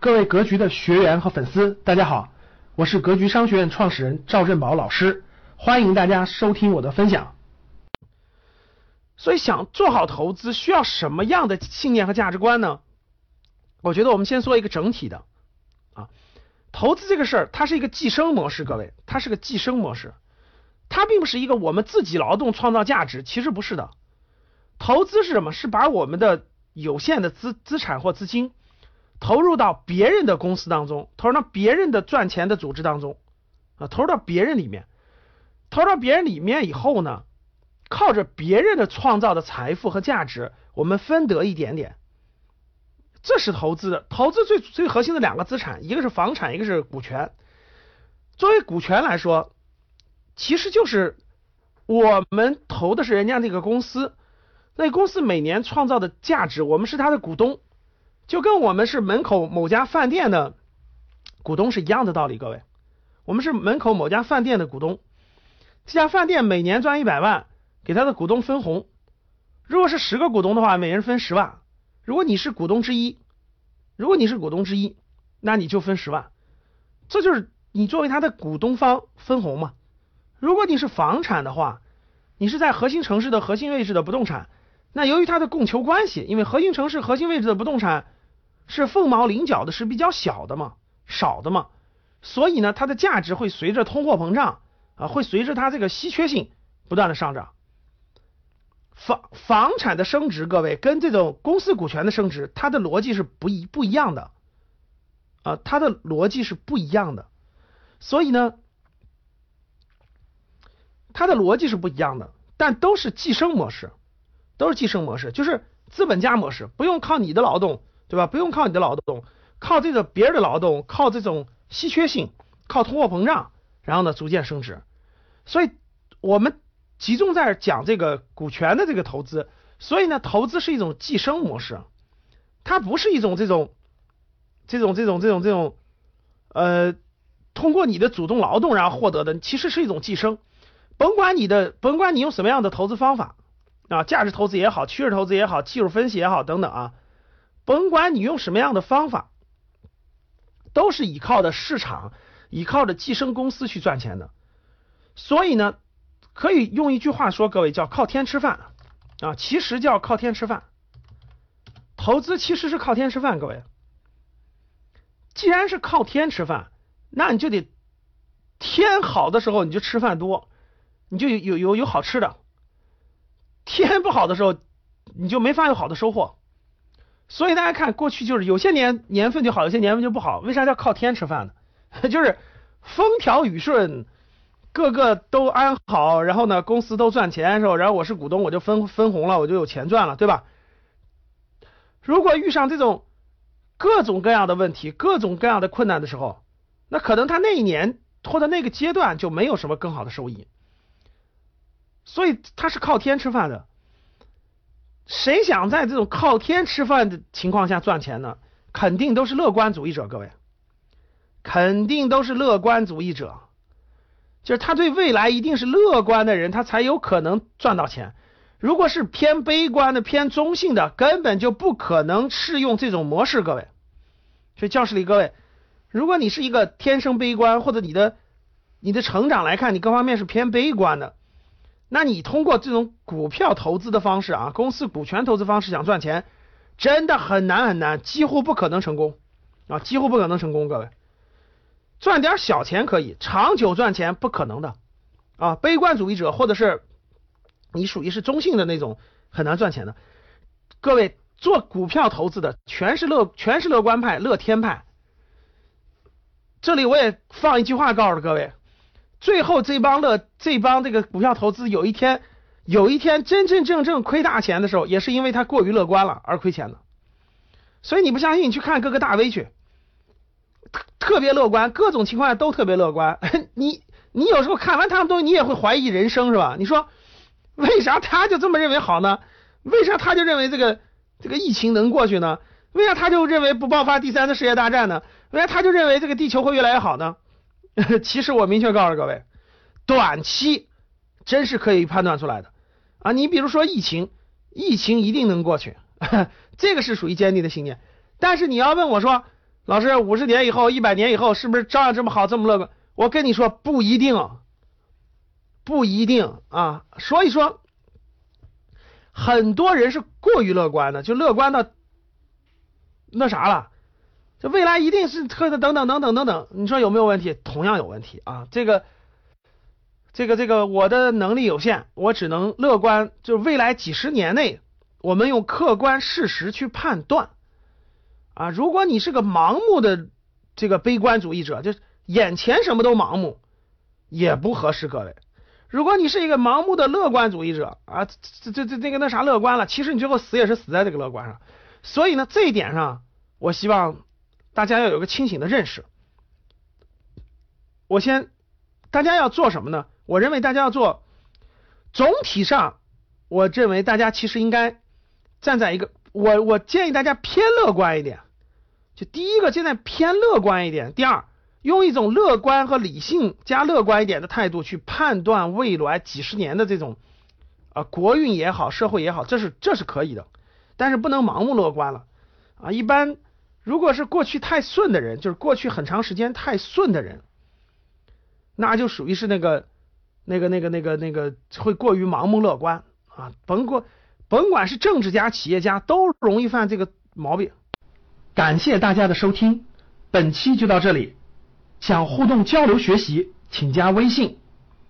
各位格局的学员和粉丝，大家好，我是格局商学院创始人赵振宝老师，欢迎大家收听我的分享。所以，想做好投资，需要什么样的信念和价值观呢？我觉得我们先说一个整体的啊，投资这个事儿，它是一个寄生模式，各位，它是个寄生模式，它并不是一个我们自己劳动创造价值，其实不是的。投资是什么？是把我们的有限的资资产或资金。投入到别人的公司当中，投入到别人的赚钱的组织当中，啊，投入到别人里面，投入到别人里面以后呢，靠着别人的创造的财富和价值，我们分得一点点，这是投资的。投资最最核心的两个资产，一个是房产，一个是股权。作为股权来说，其实就是我们投的是人家那个公司，那公司每年创造的价值，我们是他的股东。就跟我们是门口某家饭店的股东是一样的道理，各位，我们是门口某家饭店的股东，这家饭店每年赚一百万，给他的股东分红，如果是十个股东的话，每人分十万，如果你是股东之一，如果你是股东之一，那你就分十万，这就是你作为他的股东方分红嘛。如果你是房产的话，你是在核心城市的核心位置的不动产，那由于它的供求关系，因为核心城市核心位置的不动产。是凤毛麟角的，是比较小的嘛，少的嘛，所以呢，它的价值会随着通货膨胀啊，会随着它这个稀缺性不断的上涨。房房产的升值，各位跟这种公司股权的升值，它的逻辑是不一不一样的啊，它的逻辑是不一样的，所以呢，它的逻辑是不一样的，但都是寄生模式，都是寄生模式，就是资本家模式，不用靠你的劳动。对吧？不用靠你的劳动，靠这个别人的劳动，靠这种稀缺性，靠通货膨胀，然后呢逐渐升值。所以，我们集中在讲这个股权的这个投资。所以呢，投资是一种寄生模式，它不是一种这种这种这种这种这种呃通过你的主动劳动然后获得的，其实是一种寄生。甭管你的，甭管你用什么样的投资方法啊，价值投资也好，趋势投资也好，技术分析也好，等等啊。甭管你用什么样的方法，都是依靠的市场，依靠着寄生公司去赚钱的。所以呢，可以用一句话说，各位叫靠天吃饭啊，其实叫靠天吃饭。投资其实是靠天吃饭，各位。既然是靠天吃饭，那你就得天好的时候你就吃饭多，你就有有有有好吃的；天不好的时候，你就没法有好的收获。所以大家看，过去就是有些年年份就好，有些年份就不好。为啥叫靠天吃饭呢？就是风调雨顺，个个都安好，然后呢，公司都赚钱的时候，然后我是股东，我就分分红了，我就有钱赚了，对吧？如果遇上这种各种各样的问题、各种各样的困难的时候，那可能他那一年或者那个阶段就没有什么更好的收益。所以他是靠天吃饭的。谁想在这种靠天吃饭的情况下赚钱呢？肯定都是乐观主义者，各位，肯定都是乐观主义者，就是他对未来一定是乐观的人，他才有可能赚到钱。如果是偏悲观的、偏中性的，根本就不可能适用这种模式，各位。所以教室里各位，如果你是一个天生悲观，或者你的你的成长来看，你各方面是偏悲观的。那你通过这种股票投资的方式啊，公司股权投资方式想赚钱，真的很难很难，几乎不可能成功啊，几乎不可能成功。各位，赚点小钱可以，长久赚钱不可能的啊。悲观主义者或者是你属于是中性的那种，很难赚钱的。各位做股票投资的全是乐，全是乐观派、乐天派。这里我也放一句话告诉各位。最后这帮乐这帮这个股票投资有一天有一天真真正正亏大钱的时候，也是因为他过于乐观了而亏钱的。所以你不相信，你去看各个大 V 去，特特别乐观，各种情况下都特别乐观。你你有时候看完他们都，你也会怀疑人生是吧？你说为啥他就这么认为好呢？为啥他就认为这个这个疫情能过去呢？为啥他就认为不爆发第三次世界大战呢？为啥他就认为这个地球会越来越好呢？其实我明确告诉各位，短期真是可以判断出来的啊！你比如说疫情，疫情一定能过去，这个是属于坚定的信念。但是你要问我说，老师，五十年以后、一百年以后，是不是照样这么好、这么乐观？我跟你说，不一定，不一定啊。所以说，很多人是过于乐观的，就乐观到那啥了。这未来一定是特的等等等等等等，你说有没有问题？同样有问题啊！这个，这个，这个，我的能力有限，我只能乐观。就未来几十年内，我们用客观事实去判断啊。如果你是个盲目的这个悲观主义者，就眼前什么都盲目，也不合适各位。如果你是一个盲目的乐观主义者啊，这这这这个那啥乐观了，其实你最后死也是死在这个乐观上。所以呢，这一点上，我希望。大家要有个清醒的认识。我先，大家要做什么呢？我认为大家要做，总体上，我认为大家其实应该站在一个，我我建议大家偏乐观一点。就第一个，现在偏乐观一点；第二，用一种乐观和理性加乐观一点的态度去判断未来几十年的这种啊国运也好，社会也好，这是这是可以的，但是不能盲目乐观了啊，一般。如果是过去太顺的人，就是过去很长时间太顺的人，那就属于是那个、那个、那个、那个、那个会过于盲目乐观啊。甭管甭管是政治家、企业家，都容易犯这个毛病。感谢大家的收听，本期就到这里。想互动交流学习，请加微信：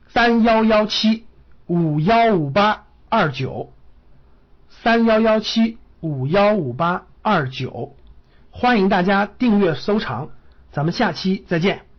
三幺幺七五幺五八二九，三幺幺七五幺五八二九。欢迎大家订阅收藏，咱们下期再见。